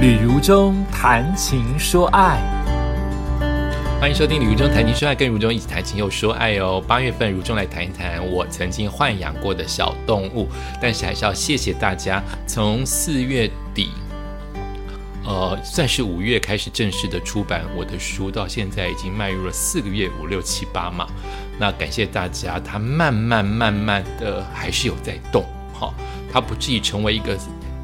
旅如中谈情说爱，欢迎收听《旅如中谈情说爱》，跟如中一起谈情又说爱哦。八月份，如中来谈一谈我曾经豢养过的小动物，但是还是要谢谢大家，从四月底，呃，算是五月开始正式的出版我的书，到现在已经迈入了四个月，五六七八嘛。那感谢大家，它慢慢慢慢的还是有在动，哈，它不至于成为一个。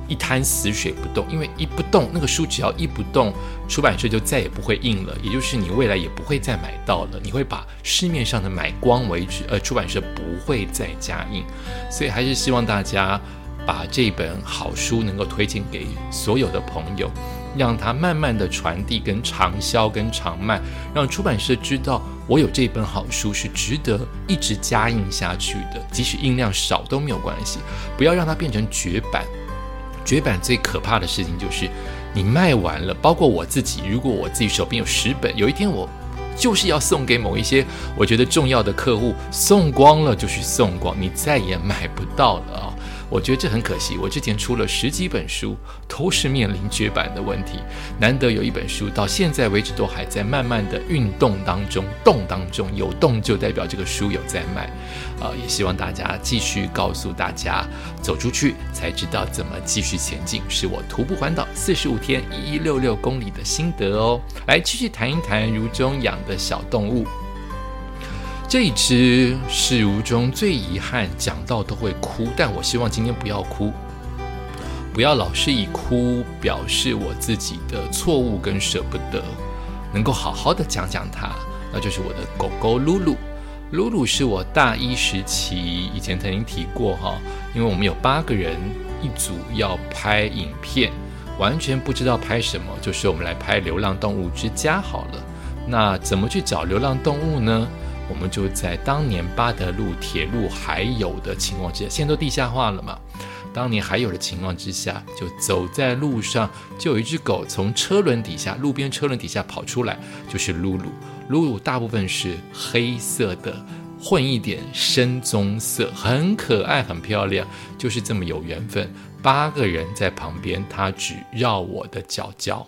一滩死水不动，因为一不动，那个书只要一不动，出版社就再也不会印了，也就是你未来也不会再买到了，你会把市面上的买光为止，而出版社不会再加印，所以还是希望大家把这本好书能够推荐给所有的朋友，让它慢慢的传递跟长销跟长卖，让出版社知道我有这本好书是值得一直加印下去的，即使印量少都没有关系，不要让它变成绝版。绝版最可怕的事情就是，你卖完了，包括我自己，如果我自己手边有十本，有一天我就是要送给某一些我觉得重要的客户，送光了就去送光，你再也买不到了啊。我觉得这很可惜。我之前出了十几本书，都是面临绝版的问题。难得有一本书到现在为止都还在慢慢的运动当中，动当中有动就代表这个书有在卖。啊，也希望大家继续告诉大家，走出去才知道怎么继续前进。是我徒步环岛四十五天一一六六公里的心得哦。来继续谈一谈如中养的小动物。这一只是如中最遗憾，讲到都会哭，但我希望今天不要哭，不要老是以哭表示我自己的错误跟舍不得，能够好好的讲讲它，那就是我的狗狗露露。露露是我大一时期以前曾经提过哈，因为我们有八个人一组要拍影片，完全不知道拍什么，就是我们来拍流浪动物之家好了。那怎么去找流浪动物呢？我们就在当年巴德路铁路还有的情况之下，现在都地下化了嘛。当年还有的情况之下，就走在路上，就有一只狗从车轮底下，路边车轮底下跑出来，就是露露。露露大部分是黑色的，混一点深棕色，很可爱，很漂亮，就是这么有缘分。八个人在旁边，它只绕我的脚脚。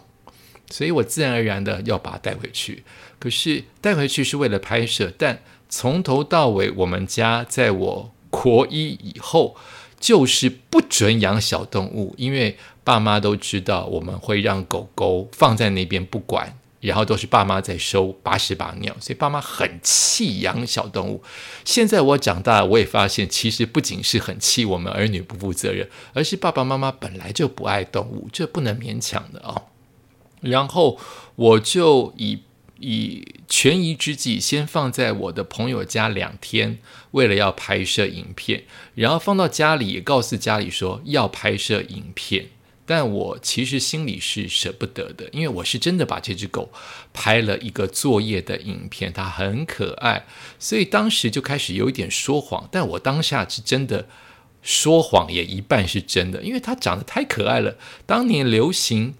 所以我自然而然的要把它带回去，可是带回去是为了拍摄，但从头到尾，我们家在我国一以后就是不准养小动物，因为爸妈都知道我们会让狗狗放在那边不管，然后都是爸妈在收把屎把尿，所以爸妈很气养小动物。现在我长大，我也发现其实不仅是很气我们儿女不负责任，而是爸爸妈妈本来就不爱动物，这不能勉强的啊。然后我就以以权宜之计，先放在我的朋友家两天，为了要拍摄影片，然后放到家里，也告诉家里说要拍摄影片。但我其实心里是舍不得的，因为我是真的把这只狗拍了一个作业的影片，它很可爱，所以当时就开始有一点说谎。但我当下是真的说谎，也一半是真的，因为它长得太可爱了。当年流行。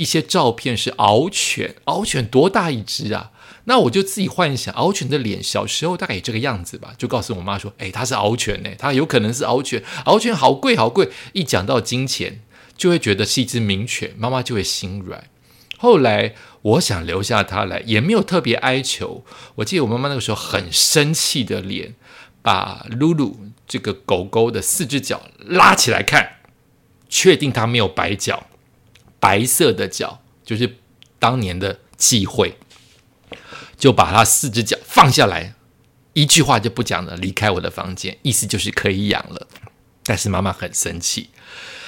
一些照片是獒犬，獒犬多大一只啊？那我就自己幻想，獒犬的脸小时候大概也这个样子吧，就告诉我妈说：“哎，它是獒犬呢，它有可能是獒犬，獒犬好贵好贵。”一讲到金钱，就会觉得是一只名犬，妈妈就会心软。后来我想留下它来，也没有特别哀求。我记得我妈妈那个时候很生气的脸，把露露这个狗狗的四只脚拉起来看，确定它没有白脚。白色的脚就是当年的忌讳，就把他四只脚放下来，一句话就不讲了，离开我的房间，意思就是可以养了。但是妈妈很生气，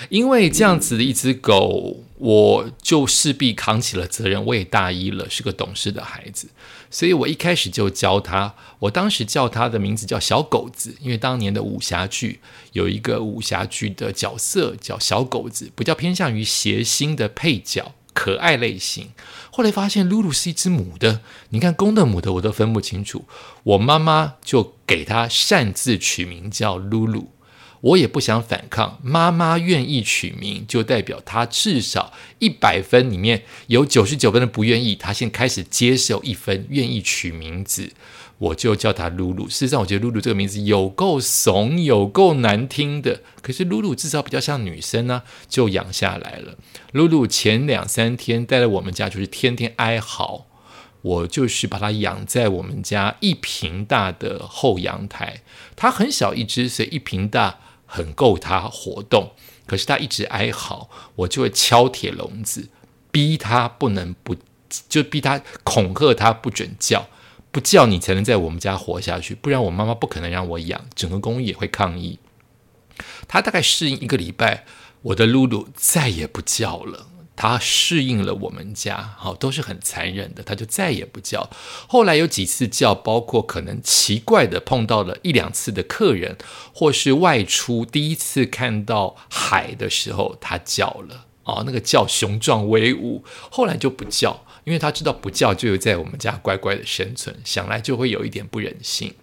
因为这样子的一只狗，我就势必扛起了责任。我也大一了，是个懂事的孩子，所以我一开始就教他。我当时叫他的名字叫小狗子，因为当年的武侠剧有一个武侠剧的角色叫小狗子，比较偏向于谐星的配角，可爱类型。后来发现露露是一只母的，你看公的母的我都分不清楚。我妈妈就给他擅自取名叫露露。我也不想反抗，妈妈愿意取名，就代表她至少一百分里面有九十九分的不愿意，她先开始接受一分愿意取名字。我就叫她露露。事实上，我觉得露露这个名字有够怂，有够难听的。可是露露至少比较像女生呢，就养下来了。露露前两三天待在我们家，就是天天哀嚎。我就是把它养在我们家一平大的后阳台。它很小一只，所以一平大很够他活动。可是他一直哀嚎，我就会敲铁笼子，逼他不能不，就逼他恐吓他不准叫，不叫你才能在我们家活下去，不然我妈妈不可能让我养，整个公寓也会抗议。他大概适应一个礼拜，我的露露再也不叫了。他适应了我们家，好都是很残忍的，他就再也不叫。后来有几次叫，包括可能奇怪的碰到了一两次的客人，或是外出第一次看到海的时候，他叫了哦，那个叫雄壮威武。后来就不叫，因为他知道不叫就有在我们家乖乖的生存，想来就会有一点不忍心。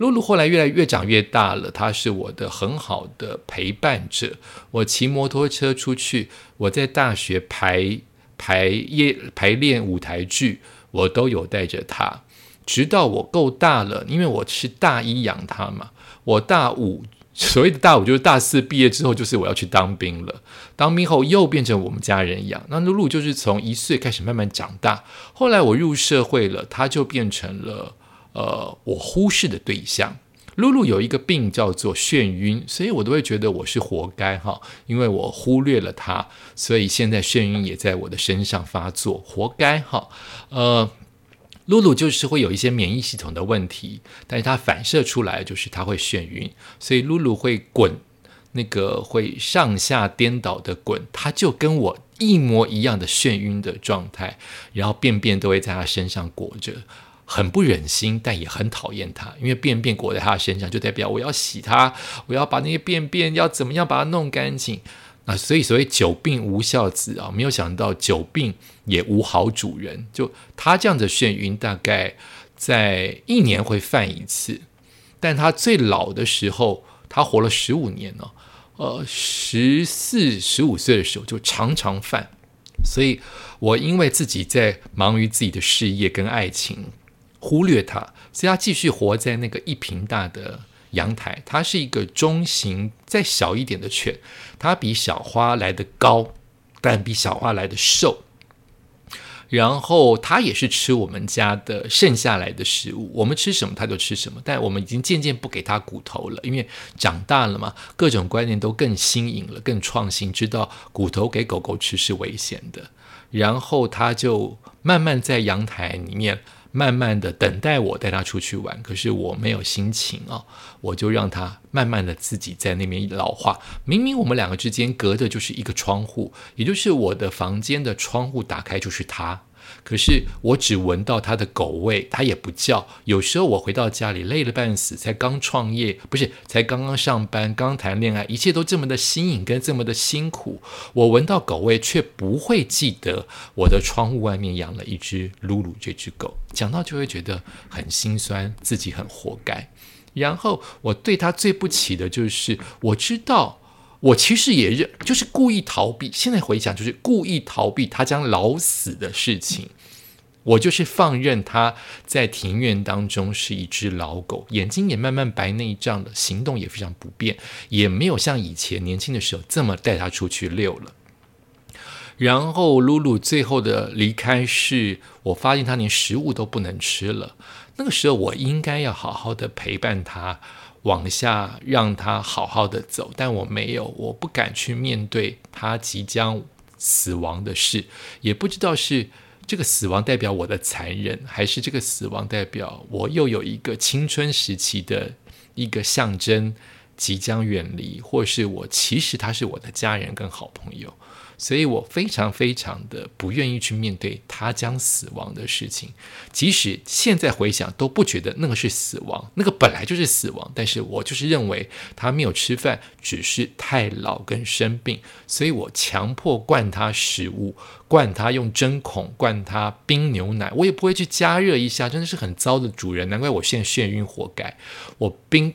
露露后来越来越长越大了，她是我的很好的陪伴者。我骑摩托车出去，我在大学排排夜排练舞台剧，我都有带着她。直到我够大了，因为我是大一养她嘛，我大五，所谓的大五就是大四毕业之后，就是我要去当兵了。当兵后又变成我们家人养，那露露就是从一岁开始慢慢长大。后来我入社会了，她就变成了。呃，我忽视的对象，露露有一个病叫做眩晕，所以我都会觉得我是活该哈，因为我忽略了她，所以现在眩晕也在我的身上发作，活该哈。呃，露露就是会有一些免疫系统的问题，但是它反射出来就是它会眩晕，所以露露会滚，那个会上下颠倒的滚，它就跟我一模一样的眩晕的状态，然后便便都会在她身上裹着。很不忍心，但也很讨厌他，因为便便裹在他身上，就代表我要洗他，我要把那些便便要怎么样把它弄干净啊！所以所谓久病无孝子啊，没有想到久病也无好主人。就他这样的眩晕，大概在一年会犯一次，但他最老的时候，他活了十五年呢。呃，十四十五岁的时候就常常犯，所以我因为自己在忙于自己的事业跟爱情。忽略它，所以它继续活在那个一平大的阳台。它是一个中型再小一点的犬，它比小花来的高，但比小花来的瘦。然后它也是吃我们家的剩下来的食物，我们吃什么它就吃什么。但我们已经渐渐不给它骨头了，因为长大了嘛，各种观念都更新颖了，更创新，知道骨头给狗狗吃是危险的。然后它就慢慢在阳台里面。慢慢的等待我带他出去玩，可是我没有心情啊，我就让他慢慢的自己在那边老化。明明我们两个之间隔着就是一个窗户，也就是我的房间的窗户打开就是他。可是我只闻到它的狗味，它也不叫。有时候我回到家里累了半死，才刚创业，不是才刚刚上班，刚谈恋爱，一切都这么的新颖跟这么的辛苦。我闻到狗味，却不会记得我的窗户外面养了一只露露这只狗。讲到就会觉得很心酸，自己很活该。然后我对他最不起的就是，我知道。我其实也认，就是故意逃避。现在回想，就是故意逃避他将老死的事情。我就是放任他在庭院当中是一只老狗，眼睛也慢慢白内障了，行动也非常不便，也没有像以前年轻的时候这么带他出去遛了。然后露露最后的离开是，我发现他连食物都不能吃了。那个时候我应该要好好的陪伴他。往下让他好好的走，但我没有，我不敢去面对他即将死亡的事，也不知道是这个死亡代表我的残忍，还是这个死亡代表我又有一个青春时期的一个象征即将远离，或是我其实他是我的家人跟好朋友。所以我非常非常的不愿意去面对他将死亡的事情，即使现在回想都不觉得那个是死亡，那个本来就是死亡。但是我就是认为他没有吃饭，只是太老跟生病，所以我强迫灌他食物，灌他用针孔，灌他冰牛奶，我也不会去加热一下，真的是很糟的主人，难怪我现在眩晕，活该。我冰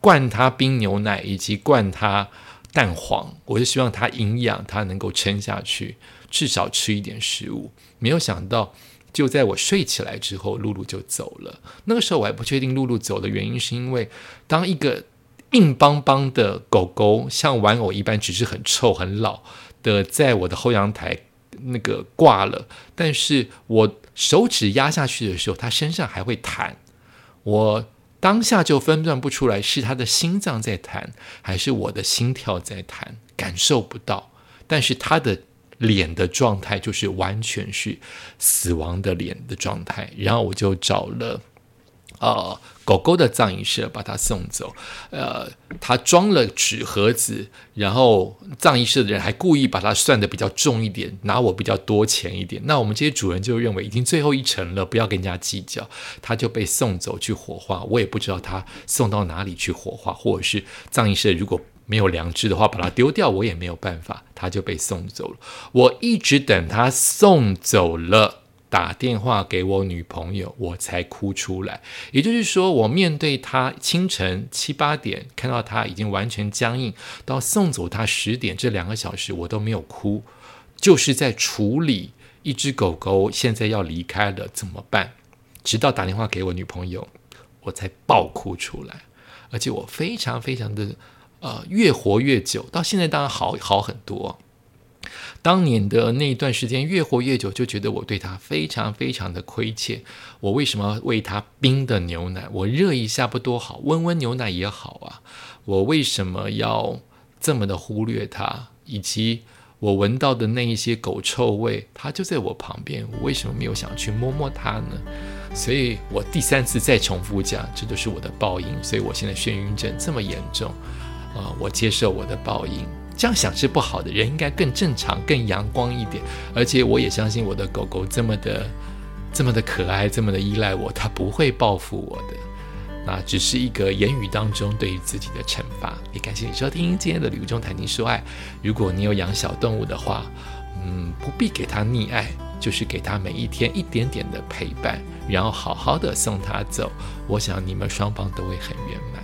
灌他冰牛奶，以及灌他。蛋黄，我是希望它营养，它能够撑下去，至少吃一点食物。没有想到，就在我睡起来之后，露露就走了。那个时候我还不确定露露走的原因，是因为当一个硬邦邦的狗狗像玩偶一般，只是很臭很老的，在我的后阳台那个挂了，但是我手指压下去的时候，它身上还会弹。我当下就分辨不出来是他的心脏在弹，还是我的心跳在弹，感受不到。但是他的。脸的状态就是完全是死亡的脸的状态，然后我就找了呃狗狗的葬仪社把它送走，呃，他装了纸盒子，然后葬仪社的人还故意把它算的比较重一点，拿我比较多钱一点。那我们这些主人就认为已经最后一程了，不要跟人家计较，他就被送走去火化。我也不知道他送到哪里去火化，或者是葬仪社如果。没有良知的话，把它丢掉，我也没有办法，他就被送走了。我一直等他送走了，打电话给我女朋友，我才哭出来。也就是说，我面对他清晨七八点看到他已经完全僵硬，到送走他十点这两个小时，我都没有哭，就是在处理一只狗狗现在要离开了怎么办？直到打电话给我女朋友，我才爆哭出来，而且我非常非常的。呃，越活越久，到现在当然好好很多。当年的那一段时间，越活越久，就觉得我对他非常非常的亏欠。我为什么喂他冰的牛奶？我热一下不多好，温温牛奶也好啊。我为什么要这么的忽略他？以及我闻到的那一些狗臭味，他就在我旁边，我为什么没有想去摸摸他呢？所以我第三次再重复讲，这就是我的报应。所以我现在眩晕症这么严重。啊，我接受我的报应，这样想是不好的。人应该更正常、更阳光一点。而且我也相信我的狗狗这么的、这么的可爱、这么的依赖我，它不会报复我的。那只是一个言语当中对于自己的惩罚。也感谢你收听今天的《旅中谈情说爱》。如果你有养小动物的话，嗯，不必给它溺爱，就是给它每一天一点点的陪伴，然后好好的送它走。我想你们双方都会很圆满。